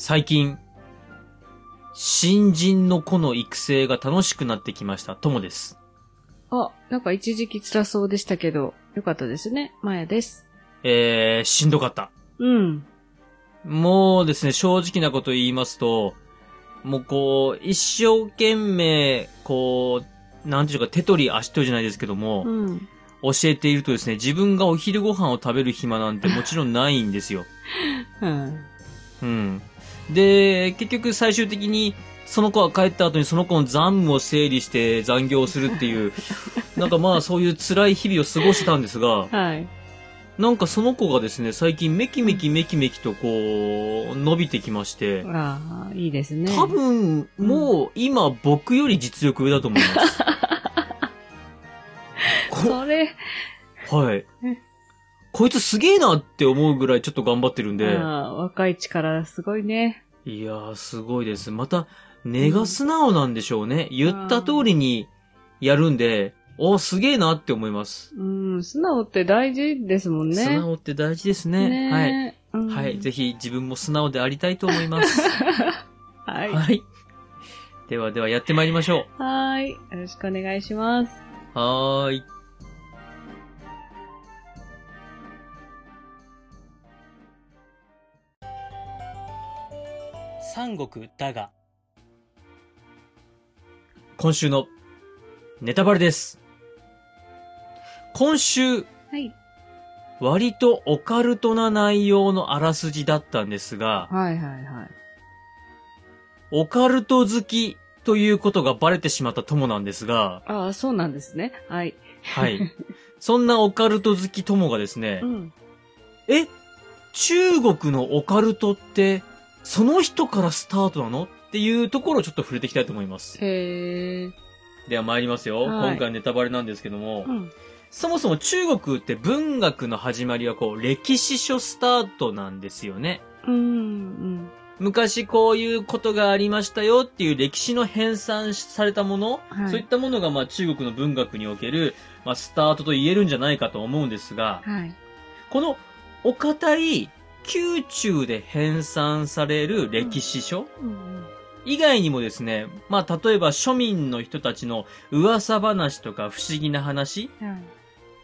最近、新人の子の育成が楽しくなってきました、ともです。あ、なんか一時期辛そうでしたけど、よかったですね。まやです。えー、しんどかった。うん。もうですね、正直なこと言いますと、もうこう、一生懸命、こう、なんていうか、手取り足取りじゃないですけども、うん。教えているとですね、自分がお昼ご飯を食べる暇なんてもちろんないんですよ。うん。うん。で、結局最終的に、その子が帰った後にその子の残務を整理して残業をするっていう、なんかまあそういう辛い日々を過ごしてたんですが、はい。なんかその子がですね、最近メキメキメキメキとこう、伸びてきまして、ああ、いいですね。多分、もう今僕より実力上だと思います。こ それ、はい。こいつすげえなって思うぐらいちょっと頑張ってるんで、ああ若い力すごいね。いやー、すごいです。また、根が素直なんでしょうね。言った通りにやるんで、おすげえなって思います。うん、素直って大事ですもんね。素直って大事ですね。はい。ねうんはい。ぜひ自分も素直でありたいと思います。はい。はい。ではではやってまいりましょはい。よろしくお願いします。う。はーい。三国だが。今週のネタバレです。今週、はい。割とオカルトな内容のあらすじだったんですが、はいはいはい。オカルト好きということがバレてしまった友なんですが、ああ、そうなんですね。はい。はい。そんなオカルト好き友がですねう、ん。え、中国のオカルトって、その人からスタートなの？っていうところをちょっと触れていきたいと思います。へえ。では参りますよ。はい今回ネタバレなんですけども、うん。そもそも中国って文学の始まりはこう、歴史書スタートなんですよね。うん。うん。昔こういうことがありましたよっていう歴史の編纂されたもの、はいそういったものがまあ中国の文学における、まあ、スタートと言えるんじゃないかと思うんですが、はい。このお堅い宮中で編纂される歴史書、うん。以外にもですね、まあ例えば庶民の人たちの噂話とか不思議な話、はい。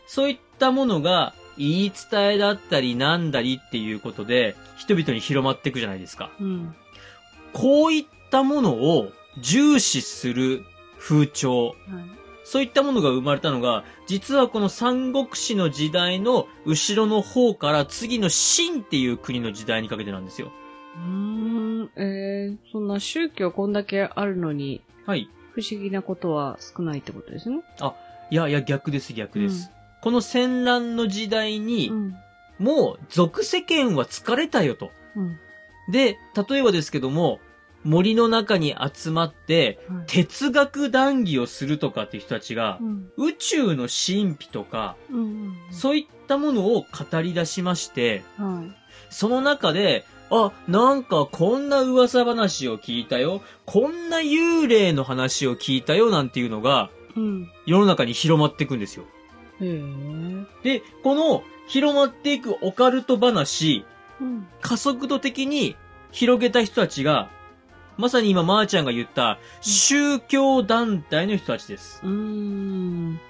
そういったものが言い伝えだったりなんだりっていうことで人々に広まっていくじゃないですか。うん。こういったものを重視する風潮、はい。そういったものが生まれたのが、実はこの三国志の時代の後ろの方から次の秦っていう国の時代にかけてなんですよ。うーん。えー、そんな宗教こんだけあるのに、はい。不思議なことは少ないってことですね。いやいや逆です逆です。この戦乱の時代にう、ん。もう俗世間は疲れたよと。うん。で、例えばですけども、森の中に集まって、はい。哲学談義をするとかっていう人たちがう、ん。宇宙の神秘とか、うん。そういったものを語り出しまして、はい。その中で、あ、なんかこんな噂話を聞いたよ。こんな幽霊の話を聞いたよなんていうのがうん。世の中に広まっていくんですよ。で、この広まっていくオカルト話、うん。加速度的に広げた人たちが、まさに今、まーちゃんが言った宗教団体の人たちです。うーん。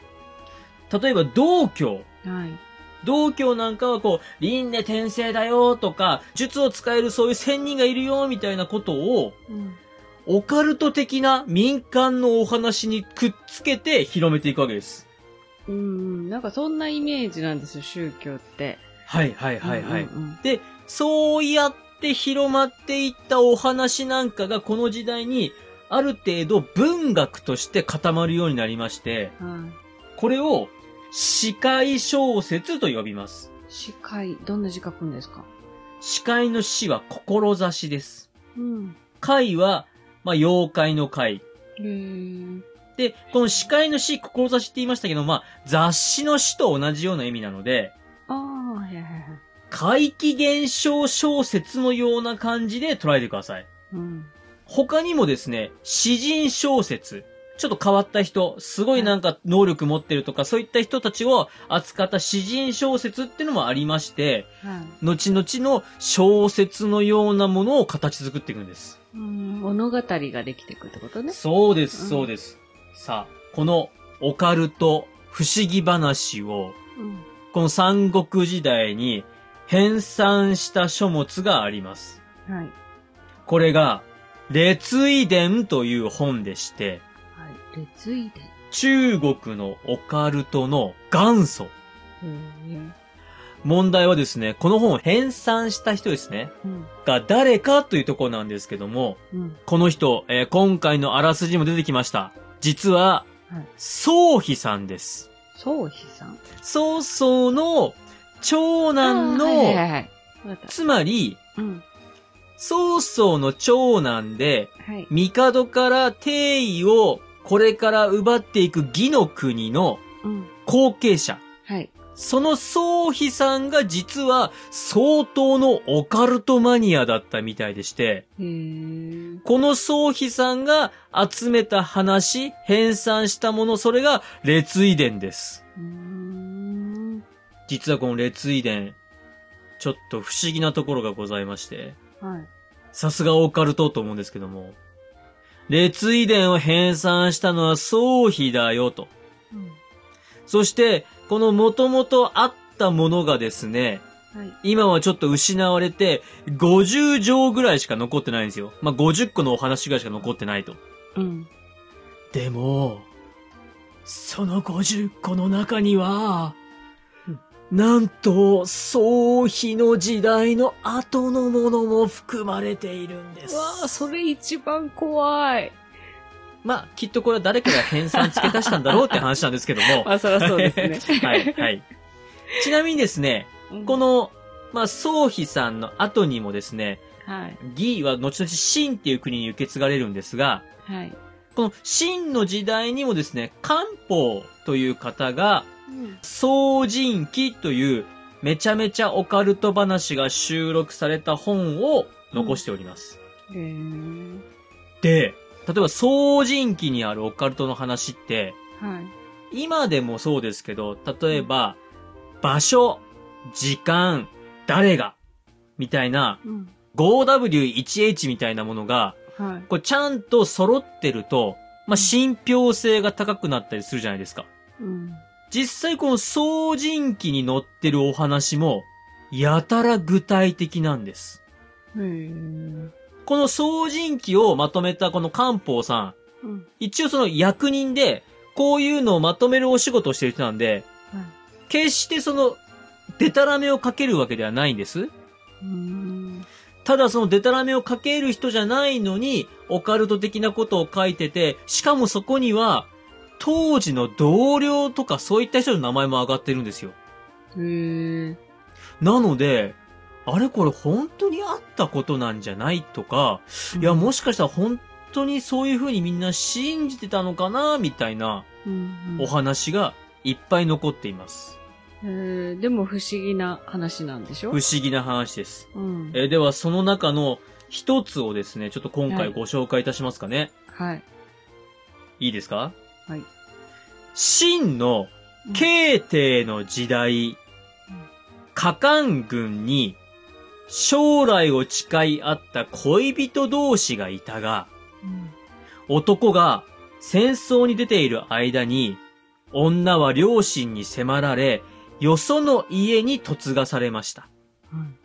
例えば、道教。はい。道教なんかはこう、輪廻転生だよとか、術を使えるそういう仙人がいるよみたいなことを、うん。オカルト的な民間のお話にくっつけて広めていくわけです。うん。なんかそんなイメージなんですよ、宗教って。はいはいはいはい。うんうんで、そうやって広まっていったお話なんかがこの時代にある程度文学として固まるようになりまして、うん。はい。これを詩会小説と呼びます。司会、どんな字書くんですか？詩会の詩は志です。うん。会は、まあ、妖怪の会。で、この詩会の詩、志って言いましたけど、まあ、雑誌の詩と同じような意味なので、ああ、はいはいはい。怪奇現象小説のような感じで捉えてください。うん。他にもですね、詩人小説、ちょっと変わった人、すごいなんか能力持ってるとか、そういった人たちを扱った詩人小説っていうのもありまして、はい。後々の小説のようなものを形作っていくんです。うん物語ができていくってことね。そうです、うんそうです。さあ、このオカルト不思議話を、うん。この三国時代に編纂した書物があります。はい。これが、列遺伝という本でして、はい。列遺伝。中国のオカルトの元祖。問題はですね、この本を編纂した人ですね、うん。が誰かというところなんですけども、うん。この人、えー今回のあらすじも出てきました。実は、はい。宗妃さんです。宗妃さん。曹操の長男の、はいはいはい。つまり、うん。曹操の長男で、はい。帝から帝位をこれから奪っていく義の国のうん。後継者。はい。その宗妃さんが実は相当のオカルトマニアだったみたいでして。この宗妃さんが集めた話、編纂したもの、それが列遺伝です。実はこの列遺伝、ちょっと不思議なところがございまして、はい。さすがオカルトと思うんですけども、列遺伝を編纂したのは宗妃だよと。うん。そして、この元々あったものがですね、はい。今はちょっと失われて、50条ぐらいしか残ってないんですよ。まあ、50個のお話ぐらいしか残ってないと。うん。でも、その50個の中には、なんと、宗妃の時代の後のものも含まれているんです。うわあ、それ一番怖い。まあ、きっとこれは誰かが編纂付け足したんだろうって話なんですけども。あ、そりゃそうですね。はい、はい。ちなみにですね、うんこ、の、まあ、宗妃さんの後にもですね、はい。義は後々秦っていう国に受け継がれるんですが、はい。この秦の時代にもですね、漢方という方が、うん。宋人記というめちゃめちゃオカルト話が収録された本を残しております。へえ。で、例えば宋人記にあるオカルトの話って、はい。今でもそうですけど、例えば、場所、時間、誰が、みたいな、うん。5W1H みたいなものが、はい。これちゃんと揃ってると、まあ、信憑性が高くなったりするじゃないですか。うん。実際この総人記に載ってるお話も、やたら具体的なんです。この総人記をまとめたこの漢方さん、うん。一応その役人で、こういうのをまとめるお仕事をしてる人なんで、はい。決してその、デタラメをかけるわけではないんです。ただそのデタラメをかける人じゃないのに、オカルト的なことを書いてて、しかもそこには、当時の同僚とかそういった人の名前も上がってるんですよ。へえ。なので、あれこれ本当にあったことなんじゃないとか、いやもしかしたら本当にそういう風にみんな信じてたのかなみたいなうん。お話がいっぱい残っています。へえ。でも不思議な話なんでしょ？不思議な話です。うん。えーではその中の一つをですね、ちょっと今はい回ご紹介いたしますかね。はい。いいですか？はい。秦の慶帝の時代、加冠軍に将来を誓い合った恋人同士がいたが、うん。男が戦争に出ている間に、女は両親に迫られ、よその家に嫁がされました。うん。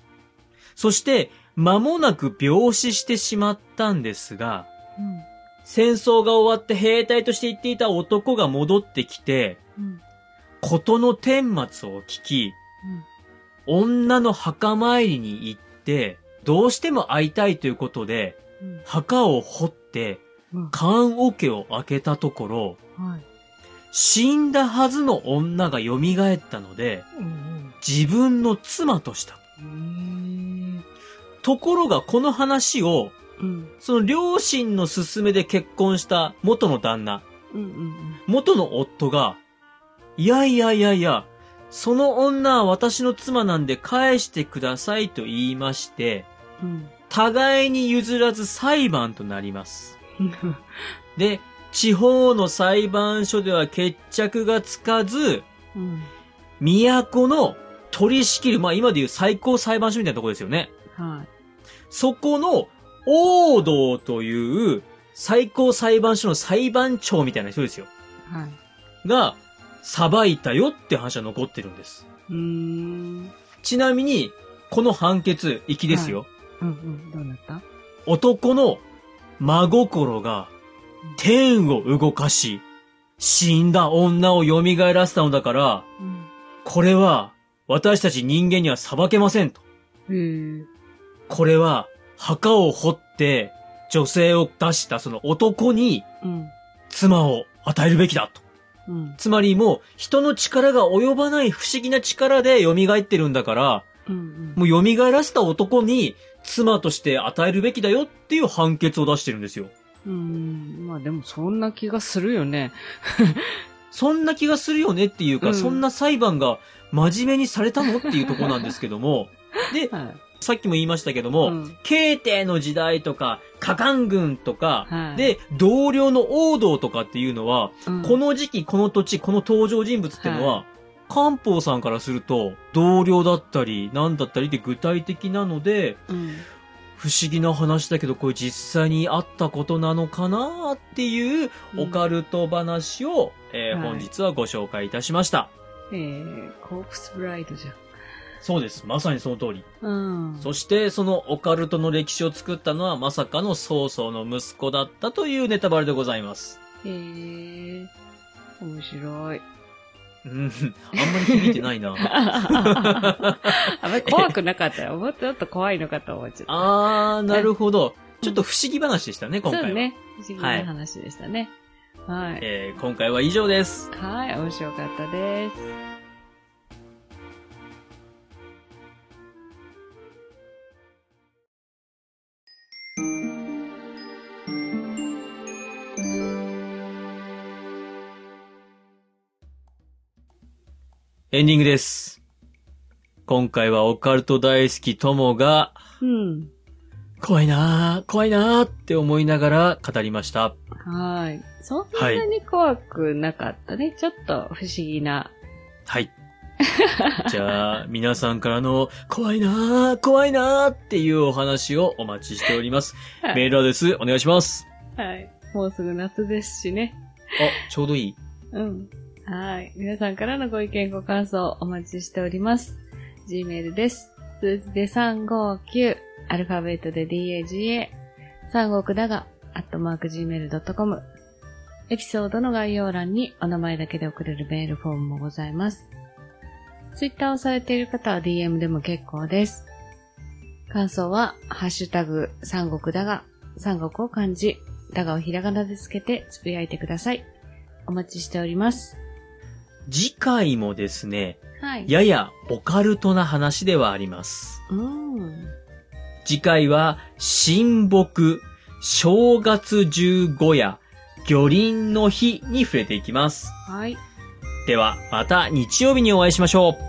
そして、間もなく病死してしまったんですが、うん。戦争が終わって兵隊として行っていた男が戻ってきて、うん。事の顛末を聞き、女の墓参りに行って、どうしても会いたいということで、うん。墓を掘って、うん。棺桶を開けたところ、はい。死んだはずの女が蘇ったので、うん。自分の妻とした。うん。ところがこの話を、うん。その両親の勧めで結婚した元の旦那、うん。うん。元の夫が、いやいやいやいや、その女は私の妻なんで返してくださいと言いまして、うん。互いに譲らず裁判となります。で、地方の裁判所では決着がつかず、うん。都の取り仕切る、まあ今でいう最高裁判所みたいなところですよね。はそこの王道という最高裁判所の裁判長みたいな人ですよ。い。はい。が、裁いたよって話は残ってるんです。うーん。ちなみに、この判決、粋ですよ。うんうん。どうなった？男の真心が天を動かし、死んだ女を蘇らせたのだから、うん。これは私たち人間には裁けませんと。へえ。これは墓を掘って女性を出したその男にうん。妻を与えるべきだと。うん。つまりもう人の力が及ばない不思議な力で蘇ってるんだから、うん。もう蘇らせた男に妻として与えるべきだよっていう判決を出してるんですよ。うん。まあでもそんな気がするよね。そんな気がするよねっていうか、うんそんな裁判が真面目にされたのっていうところなんですけども、で、はい。さっきも言いましたけども、うん。慶帝の時代とか、加冠軍とか、はい。で、同僚の王道とかっていうのは、うん。この時期、この土地、この登場人物っていうのは、漢方さんからすると、同僚だったり、何だったりで具体的なので、うん。不思議な話だけど、これ実際にあったことなのかなっていう、うん。オカルト話を、えーはい。本日はご紹介いたしました。えー、コープスブライドじそうです。まさにその通り。うん。そして、そのオカルトの歴史を作ったのは、まさかの曹操の息子だったというネタバレでございます。へえ。面白い。うん、あんまり響いてないな。あんまり怖くなかったよ。もっとちょっと怖いのかと思っちゃった。あー、なるほど。ちょっと不思議話でしたね、今回は。そうね。不思議な話でしたね。はい。えー今回は以上です。はい、面白かったです。エンディングです。今回はオカルト大好き友が、うん。怖いなー、怖いなーって思いながら語りました。はい。そんなに怖くなかったね。ちょっと不思議な。はい。じゃあ、皆さんからの、怖いなー、怖いなーっていうお話をお待ちしております。はいメールアドレスお願いします。はい。もうすぐ夏ですしね。あ、ちょうどいい。うん。はい。皆さんからのご意見ご感想お待ちしております。Gmail です。数字で359、アルファベットで DAGA、三国だが、アットマーク Gmail.com。エピソードの概要欄にお名前だけで送れるメールフォームもございます。Twitter をされている方は DM でも結構です。感想は、ハッシュタグ、三国だが、三国を漢字、だがをひらがなでつけてつぶやいてください。お待ちしております。次回もですね、はい。ややオカルトな話ではあります。うん。次回は、神木、正月十五夜、魚鱗の日に触れていきます。はい。では、また日曜日にお会いしましょう。